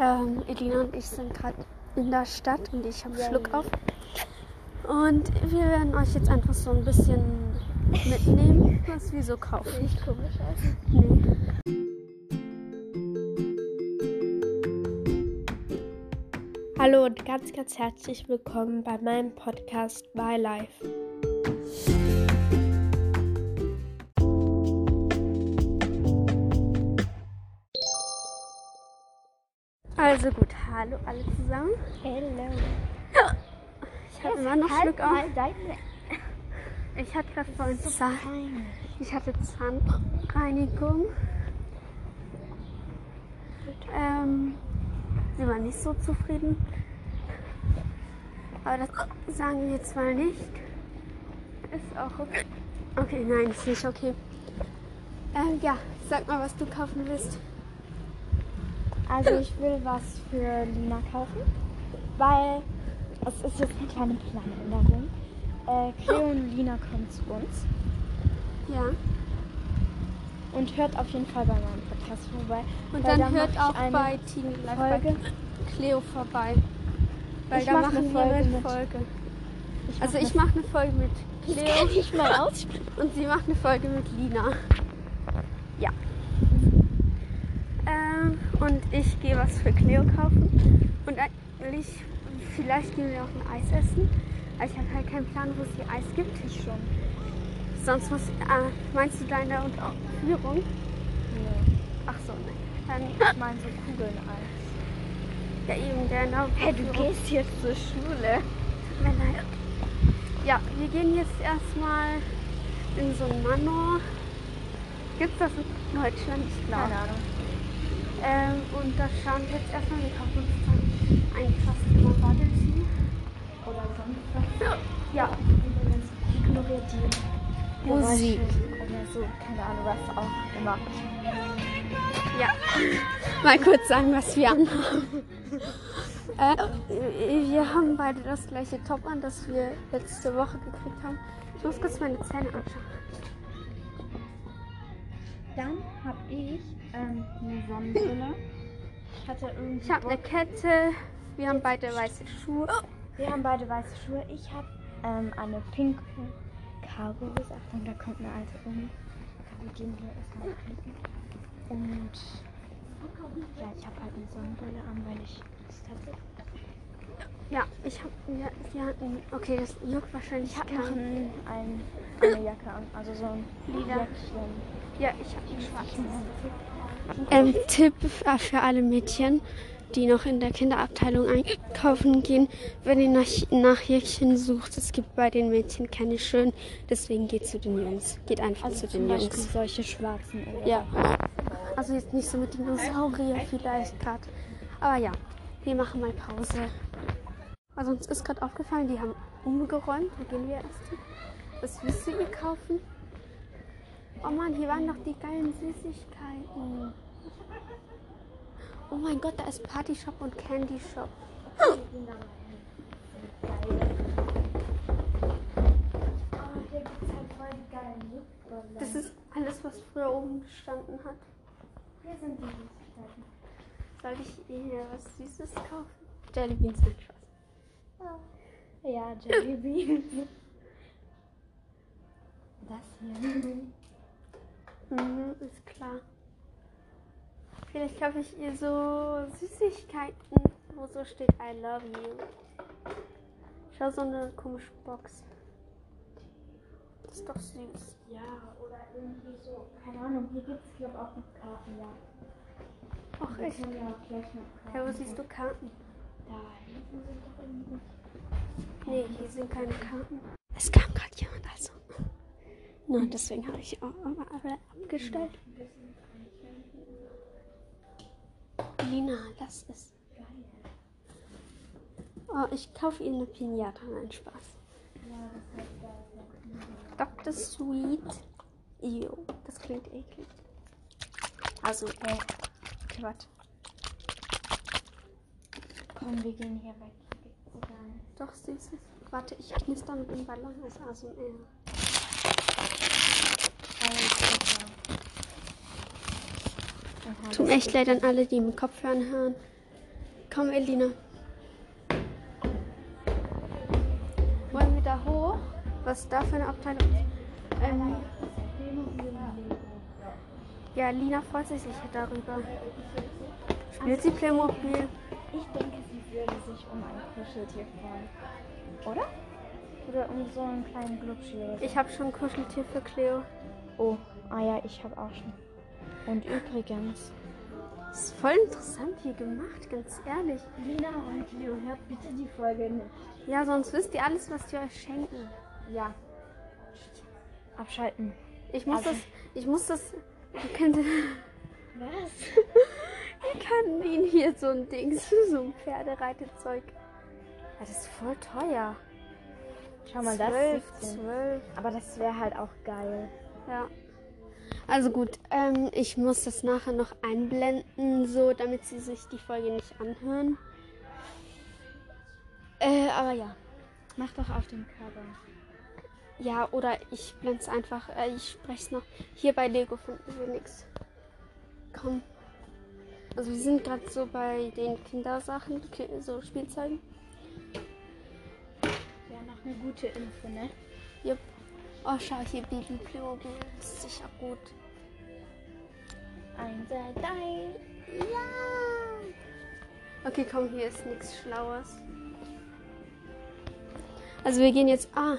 Ähm, Elina und ich sind gerade in der Stadt und ich habe Schluck auf. Und wir werden euch jetzt einfach so ein bisschen mitnehmen, was wir so kaufen. Nicht komisch aus. Nee. Hallo und ganz, ganz herzlich willkommen bei meinem Podcast My Life. Also gut, hallo alle zusammen. Hello. Ich habe immer noch Schluck auf. deine Ich hatte gerade vorhin Zahn. Ich hatte Zahnreinigung. Ähm, sie war nicht so zufrieden. Aber das sagen wir jetzt mal nicht. Ist auch okay. Okay, nein, ist nicht okay. Ähm, ja, sag mal, was du kaufen willst. Also ich will was für Lina kaufen, weil es ist jetzt eine kleine Planänderung. Äh, Cleo und Lina kommen zu uns Ja. und hört auf jeden Fall bei meinem Podcast vorbei. Und weil da dann hört auch bei Team Live bei Folge. Cleo vorbei. Weil Ich da mach machen eine wir Folge eine mit- Folge. Ich Also ich mache eine Folge mit Cleo kann ich mal aussprechen. und sie macht eine Folge mit Lina. Ja. Und ich gehe was für Cleo kaufen. Und eigentlich, vielleicht gehen wir auch ein Eis essen. Aber ich habe halt keinen Plan, wo es hier Eis gibt. Ich schon. Sonst muss, äh, meinst du da in der Führung? Nee. Ach so, ne. Dann, Ich meine so Kugeln Eis. ja eben, der Hey, du Führung. gehst jetzt zur Schule. Tut mir leid. Ja, wir gehen jetzt erstmal in so ein Manor. Gibt es das in Deutschland? Ich glaube. Keine Ahnung. Ähm, und da schauen wir jetzt erstmal, wir kaufen uns dann ein Bubble Tea. Oder sonst was. Ja, ignoriert die Musik. Oder so, keine Ahnung, was auch immer. ja. Mal kurz sagen, was wir anhaben. äh, wir haben beide das gleiche Top an, das wir letzte Woche gekriegt haben. Ich muss kurz meine Zähne anschauen. Dann habe ich ähm, eine Sonnenbrille. Ich hatte irgendwie. Ich habe eine Kette. Wir haben beide weiße Schuhe. Wir haben beide weiße Schuhe. Ich habe ähm, eine pinke Cargo-Hose. Achtung, da kommt eine alte um. Wir gehen hier erstmal trinken. Und ja, ich habe halt eine Sonnenbrille an, weil ich Lust hatte. Ja, ich habe. Ja, wir hatten. Okay, das juckt wahrscheinlich Ich habe noch ein, ein, eine Jacke an, also so ein Lila. Ja, ich habe einen schwarzen. Ähm, Tipp für alle Mädchen, die noch in der Kinderabteilung einkaufen gehen, wenn ihr nach, nach Jäckchen sucht, es gibt bei den Mädchen keine schönen, deswegen geht zu den Jungs. Geht einfach Also zu den Beispiel Jungs. solche schwarzen oder Ja. Also jetzt nicht so mit Dinosaurier vielleicht gerade. Aber ja, wir machen mal Pause. Also uns ist gerade aufgefallen, die haben umgeräumt. Wo gehen wir erst hin? Was willst du ihr kaufen? Oh Mann, hier waren doch die geilen Süßigkeiten. Oh mein Gott, da ist Party Shop und Candy Shop. Hier halt. Das ist alles, was früher oben gestanden hat. Hier sind die Süßigkeiten. Soll ich ihr was Süßes kaufen? Jellybeans sind Ja, Jellybeans. Das hier. Mhm, ist klar. Vielleicht kaufe ich ihr so Süßigkeiten, wo so steht I love you. Schau, so eine komische Box. Das ist doch süß. Ja, oder irgendwie so, keine Ahnung, hier gibt es glaube auch noch Karten, ja. Ach, echt? noch Karten. Ja, wo siehst du Karten? Nee, hier sind keine Karten. Es kam gerade jemand, also. Nur deswegen habe ich auch aber alle abgestellt. Lina, lass es. Oh, ich kaufe ihr eine Pinata. Nein, Spaß. Das ist Dr. Sweet. Ew, das klingt eklig. Also, äh, okay, warte. Komm, wir gehen hier weg. Egal. Doch, süßes. Warte, ich knister mit dem Ballon als ASMR. Tut mir echt leid an alle, die mit Kopfhörern hören. Komm, Elina. Wollen wir da hoch? Was da für eine Abteilung ist? Ähm, ja, Lina freut sich sicher darüber. Spielt sie Playmobil? Ich denke, sie würde sich um ein Kuscheltier freuen. Oder? Oder um so einen kleinen Glubschi oder so. Ich habe schon ein Kuscheltier für Cleo. Oh, ah ja, ich habe auch schon. Und übrigens, Das ist voll interessant hier gemacht, ganz ehrlich. Lina und Leo, hört bitte die Folge nicht. Ja, sonst wisst ihr alles, was die euch schenken. Ja. Abschalten. Ich muss Also- das, ich muss das, ihr könnt, Was? ihr könnt ihn hier so ein Ding, so ein Pferdereitezeug. Das ist voll teuer. Schau mal, das zwölf, 17. zwölf. Aber das wäre halt auch geil. Ja. Also gut, ähm, ich muss das nachher noch einblenden, so damit sie sich die Folge nicht anhören. Äh, aber ja. Mach doch auf dem Cover. Ja, oder ich blende es einfach, äh, ich spreche es noch. Hier bei Lego finden wir nichts. Komm. Also wir sind gerade so bei den Kindersachen, Ki- so Spielzeugen. Wäre noch eine gute Info, ne? Jupp. Oh, schau hier, Baby. Das ist sicher gut. Eins, zwei, drei. Ja. Okay, komm, hier ist nichts Schlaues. Also wir gehen jetzt. Ah.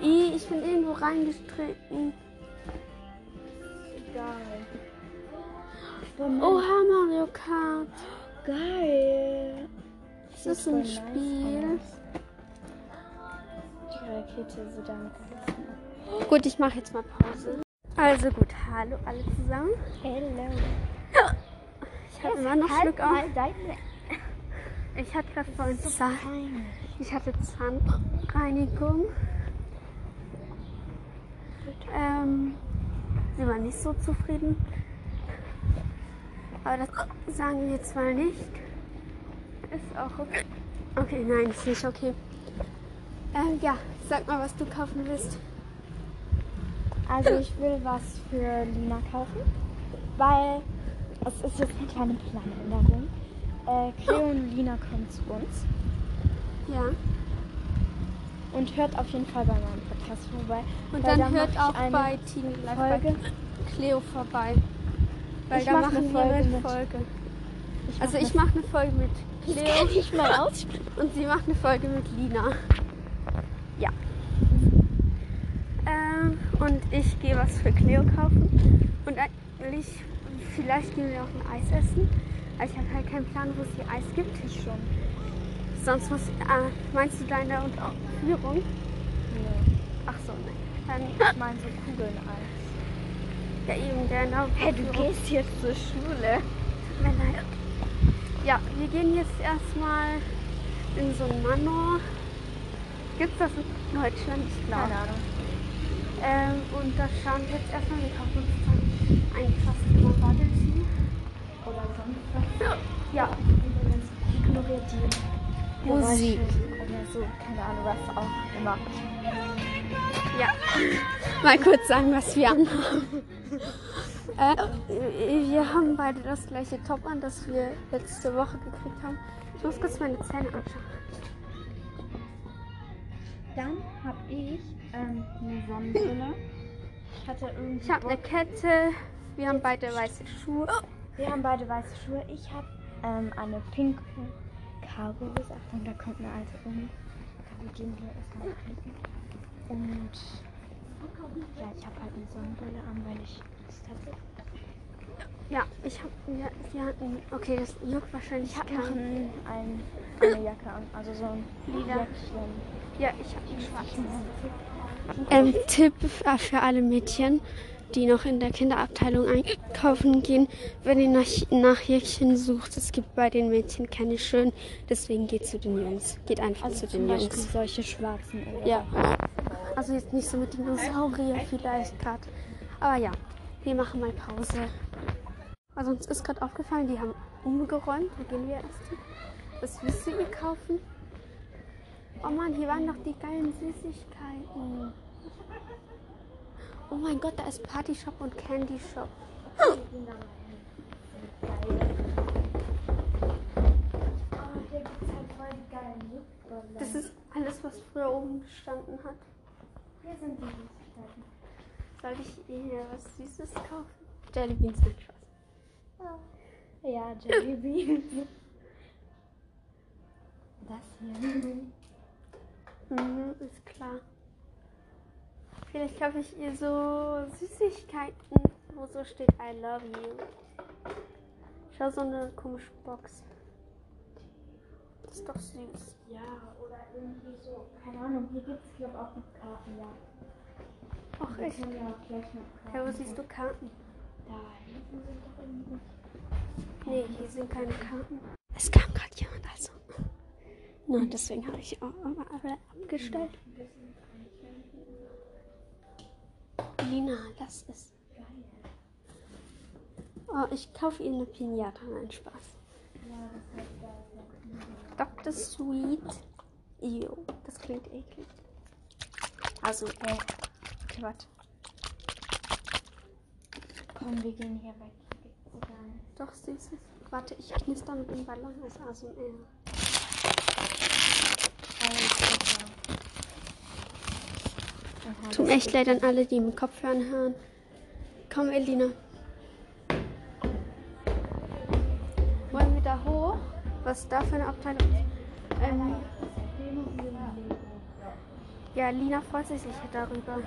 Ich bin irgendwo reingestritten. Oha, Mario Kart. Geil. Das ist ein Spiel. Die Rakete sieht aus. Gut, ich mache jetzt mal Pause. Also gut, hallo alle zusammen. Hello. Ich habe immer noch Schluck auf. mal deine Ich hatte gerade vorhin Zahn. Feine. Ich hatte Zahnreinigung. Ähm, sie war nicht so zufrieden. Aber das sagen wir zwar nicht. Ist auch okay. Okay, nein, ist nicht okay. Ähm, ja, sag mal, was du kaufen willst. Also ich will was für Lina kaufen, weil es ist jetzt eine kleine Planänderung. Äh, Cleo und Lina kommen zu uns Ja. und hört auf jeden Fall bei meinem Podcast vorbei. Und dann da hört auch bei Live bei Folge. Cleo vorbei. Weil Ich da mach machen eine wir Folge eine mit- Folge. Ich Also ich mache eine Folge mit Das Cleo. kann ich mal aussprechen. Und sie macht eine Folge mit Lina. Ja. Ähm, und ich gehe was für Cleo kaufen. Und eigentlich, vielleicht gehen wir auch ein Eis essen. Aber ich habe halt keinen Plan, wo es hier Eis gibt. Ich schon. Sonst muss. Ah, meinst du da in der Führung? Nee. Ach so, nein. Dann, Ich meine so Kugeln Eis. Ja, eben der Hey, du gehst jetzt zur Schule. Tut mir leid. Ja, wir gehen jetzt erstmal in so ein Manor. Gibt es das in Deutschland? Ich glaube. Keine Ahnung. Ähm, und da schauen wir jetzt erstmal, wir kaufen uns dann ein Bubble Tea. Oder sonst was. Ja, ignoriert die Musik. So, keine Ahnung, was auch immer. Ja. Mal kurz sagen, was wir anhaben. äh, wir haben beide das gleiche Top an, das wir letzte Woche gekriegt haben. Ich muss kurz meine Zähne anschauen. Dann habe ich ähm, eine Sonnenbrille. Ich hatte irgendwie. Ich habe eine Kette. Wir haben beide weiße Schuhe. Wir haben beide weiße Schuhe. Ich habe ähm, eine pinke Cargo-Hose. Achtung, da kommt eine alte um. Wir gehen hier erstmal nach hinten. Und ja, ich habe halt eine Sonnenbrille an, weil ich Lust hatte. Ja, ich habe. Ja, wir hatten. Okay, das juckt wahrscheinlich Ich habe noch ein, ein, eine Jacke an, also so ein Lila. Jäckchen. Ja, ich habe einen schwarzen. Ähm, Tipp für alle Mädchen, die noch in der Kinderabteilung einkaufen gehen, wenn ihr nach, nach Jäckchen sucht, es gibt bei den Mädchen keine schönen, deswegen geht zu den Jungs. Geht einfach Also zu den Beispiel Jungs. solche schwarzen oder Ja. Also jetzt nicht so mit Dinosaurier vielleicht gerade. Aber ja, wir machen mal Pause. Also uns ist gerade aufgefallen, die haben umgeräumt. Wo gehen wir erst hin? Was willst du ihr kaufen? Oh Mann, hier waren noch die geilen Süßigkeiten. Oh mein Gott, da ist Party Shop und Candy Shop. Hm. Das ist alles, was früher oben gestanden hat. Hier sind die Süßigkeiten. Soll ich ihr was Süßes kaufen? Jelly Beans mit Spaß. Ja, ja Jelly Beans. das hier. Mhm, ist klar. Vielleicht kaufe ich ihr so Süßigkeiten, wo so steht I love you. Schau, so eine komische Box. Das ist doch süß. Ja, oder irgendwie so. Keine Ahnung, hier gibt es, glaube ich, auch noch Karten, ja. Ach, echt? können ja auch gleich noch Karten. Ja, wo siehst du Karten? Da hinten sind doch irgendwie. Nee, hier sind keine Karten. Es kam gerade jemand, also. Nur deswegen habe ich auch alle abgestellt. Lina, lass es. Oh, ich kaufe ihr eine Pinata. Nein, Spaß. Das ist Dr. Sweet. Ew, das klingt eklig. Also, äh, okay, warte. Komm, wir gehen hier weg. Doch, süßes. Warte, ich knister mit dem Ballon als ASMR. Tut mir echt leid an alle, die mit Kopfhörern hören. Komm, Elina. Wollen wir da hoch? Was da für eine Abteilung ist? Ähm, ja, Lina freut sich sicher darüber.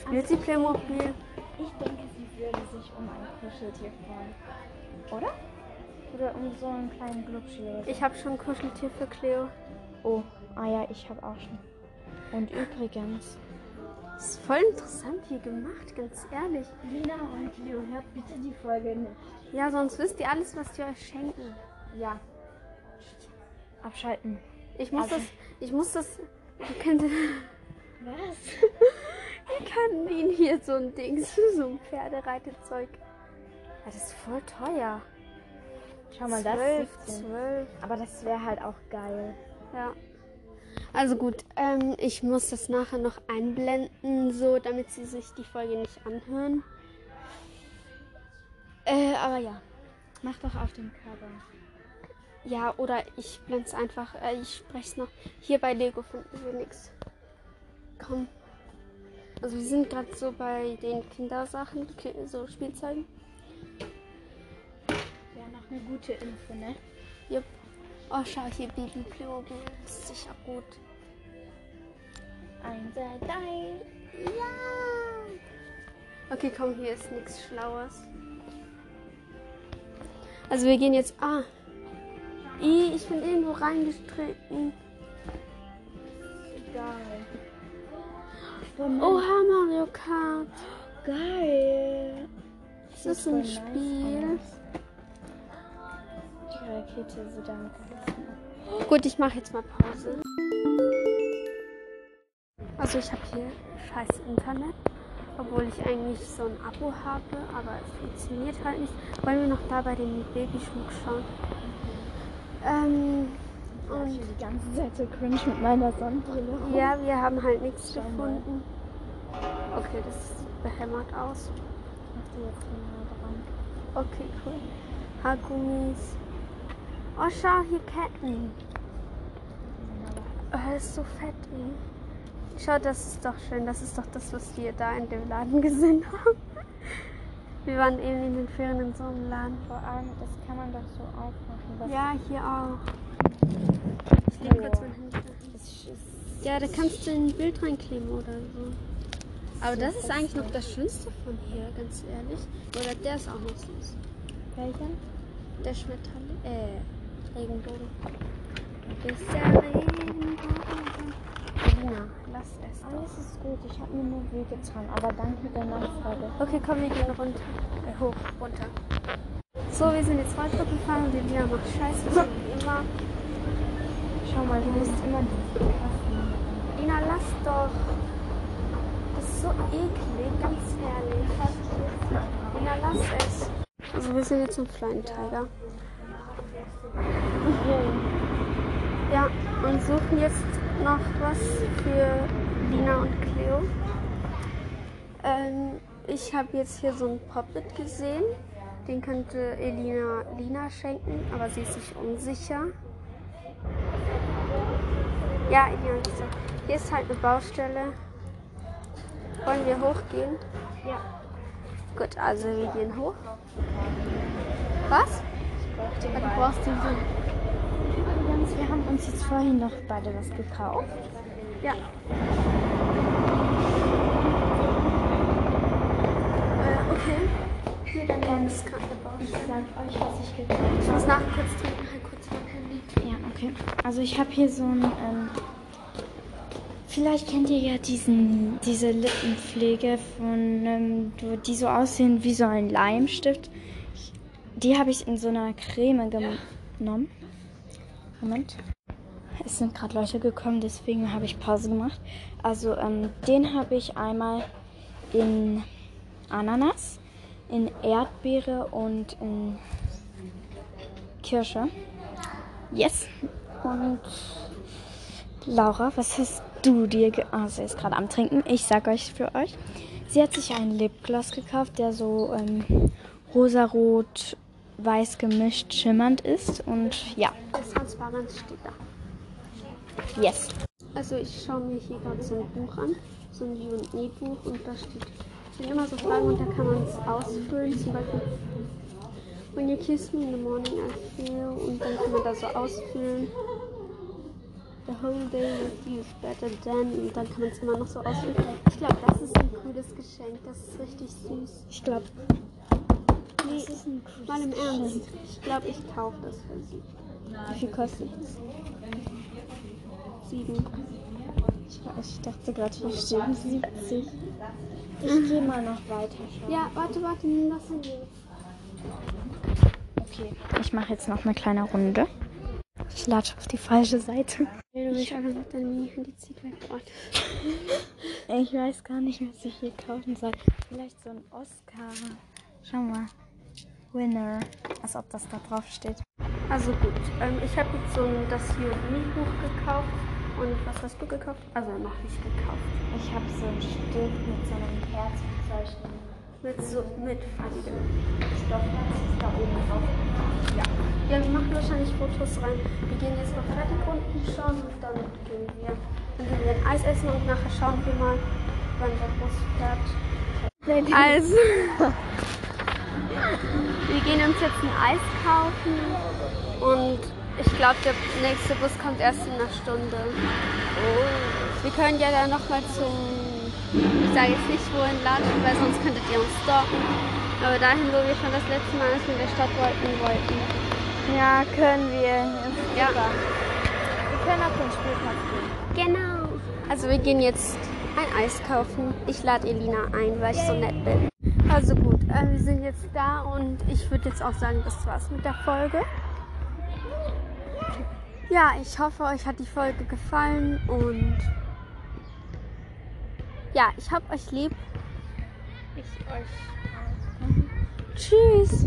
Spielt sie Playmobil? Ich denke, sie würde sich um ein Kuscheltier freuen. Oder? Oder um so einen kleinen Glubschi oder so. Ich habe schon ein Kuscheltier für Cleo. Oh, ah ja, ich habe auch schon. Und übrigens, Das ist voll interessant hier gemacht, ganz ehrlich. Lina und Leo, hört bitte die Folge nicht. Ja, sonst wisst ihr alles, was die euch schenken. Ja. Abschalten. Ich muss Also- das, ich muss das, ihr könnt, Was? ihr könnt ihn hier so ein Ding, so ein Pferdereitezeug. Ja, das ist voll teuer. Schau mal, das zwölf, ist 17. zwölf. Aber das wäre halt auch geil. Ja. Also gut, ähm, ich muss das nachher noch einblenden, so damit sie sich die Folge nicht anhören. Äh, aber ja. Mach doch auf dem Cover. Ja, oder ich blende es einfach, äh, ich spreche es noch. Hier bei Lego finden wir nichts. Komm. Also wir sind gerade so bei den Kindersachen, Ki- so Spielzeugen. Ja, noch eine gute Info, ne? Jupp. Oh, schau hier, Baby. Das ist sicher gut. Ein, zwei, drei. Ja. Okay, komm, hier ist nichts Schlaues. Also wir gehen jetzt. Ah. Ich bin irgendwo reingestritten. Geil. Oha, Mario Kart. Geil. Das ist ein Spiel. Die Rakete sieht damit. Gut, ich mache jetzt mal Pause. Also ich habe hier scheiß Internet, obwohl ich eigentlich so ein Abo habe, aber es funktioniert halt nicht. Wollen wir noch da bei dem Babyschmuck schauen? Ähm, Und und die ganze Zeit so cringe mit meiner Sonnenbrille. ja, wir haben halt nichts Schau mal. gefunden. Okay, das sieht behämmert aus. Ich mach die jetzt mal dran. Okay, cool. Haargummis. Oh, schau, hier Ketten. Oh, das ist so fett, ey. Schau, das ist doch schön. Das ist doch das, was wir da in dem Laden gesehen haben. Wir waren eben in den Ferien in so einem Laden. Vor allem, das kann man doch so aufmachen. Ja, hier auch. Ich lege kurz mein Handy da. Das ist Ja, da kannst du ein Bild reinkleben oder so. Aber das ist eigentlich noch das Schönste von hier, ganz ehrlich. Oder der ist auch noch süß. welcher? Der Schmetterling. Äh, Regenbogen. Ist der Regenbogen. Lina, lass es. Alles ist gut. Ich habe mir nur wehgetan. Aber danke der Nachfrage. Okay, komm, wir gehen runter. Äh, hoch, runter. So, wir sind jetzt weiter gefahren und die Lina macht Scheiße, wie immer. Schau mal, du musst immer die. Lina, lass doch. Das ist so eklig, ganz ehrlich. Lina, lass es. Also, wir sind jetzt im Flying Tiger. Ja, und suchen jetzt noch was für Lina und Cleo. Ähm, ich habe jetzt hier so ein Puppet gesehen. Den könnte Elina Lina schenken, aber sie ist sich unsicher. Ja, so. hier ist halt eine Baustelle. Wollen wir hochgehen? Ja. Gut, also wir gehen hoch. Was? Ich Ja, du brauchst den Sinn. Übrigens, wir haben uns jetzt vorhin noch beide was gekauft. Ja. Äh, okay. Nee, dann gerade eine Ich sag euch, was ich gekauft Ich muss nachher kurz trinken, halt kurz mein Handy. habe. Ja, okay. Also ich habe hier so ein. Ähm, vielleicht kennt ihr ja diesen, diese Lippenpflege von, ähm, die so aussehen wie so ein Leimstift. Die habe ich in so einer Creme genommen. Moment. Es sind gerade Leute gekommen, deswegen habe ich Pause gemacht. Also ähm, den habe ich einmal in Ananas, in Erdbeere und in Kirsche. Yes. Und Laura, was hast du dir ge Ah, sie ist gerade am Trinken. Ich sag euch für euch. Sie hat sich einen Lipgloss gekauft, der so ähm, rosarot weiß gemischt schimmernd ist. Und ja, Das Transparenz steht da. yes. Also ich schaue mir hier gerade so ein Buch an, so ein U&E-Buch und da steht, sind immer so Fragen und da kann man es ausfüllen, zum Beispiel When you kiss me in the morning I feel und dann kann man da so ausfüllen The whole day with you is better than und dann kann man es immer noch so ausfüllen. Ich glaube, das ist ein cooles Geschenk, das ist richtig süß. Ich glaube, Nee, das ist ein cooles mal im Ernst, ich glaube, ich kaufe das für sie. Wie viel kostet es? Sieben. Ich, dachte gerade, hier stehen 70. Ich gehe mal noch weiter schauen. Ja, warte, warte, nimm das Handy. Okay, ich mache jetzt noch eine kleine Runde. Ich latsche auf die falsche Seite. Zieht weg. Warte. Ich weiß gar nicht, was ich hier kaufen soll. Vielleicht so ein Oscar. Schau mal. Winner. Als ob das da drauf steht. Also gut, ähm, ich habe jetzt so ein, das hier Buch gekauft. Und was hast du gekauft? Also noch nicht gekauft. Ich habe so einen Stift mit so einem Herzbezeichnen. Mit so mit Farbe. Stoffherz ist da oben drauf. Ja. Ja, wir machen wahrscheinlich Fotos rein. Wir gehen jetzt noch fertig unten schauen und dann gehen wir. Dann gehen wir ein Eis essen und nachher schauen wir mal, wann der Bus fährt. Also, wir gehen uns jetzt ein Eis kaufen und ich glaube, der nächste Bus kommt erst in einer Stunde. Wir können ja dann nochmal zum, ich sage jetzt nicht wohin latschen, weil sonst könntet ihr uns stalken. Aber dahin, wo wir schon das letzte Mal in der Stadt wollten, wollten. Ja, können wir. Ja. Wir können auf den Spielplatz gehen. Genau. Also wir gehen jetzt ein Eis kaufen. Ich lade Elina ein, weil ich so nett bin. Also äh, wir sind jetzt da und ich würde jetzt auch sagen, das war's mit der Folge. Ja, ich hoffe, euch hat die Folge gefallen und ja, ich hab euch lieb. Ich euch. Tschüss.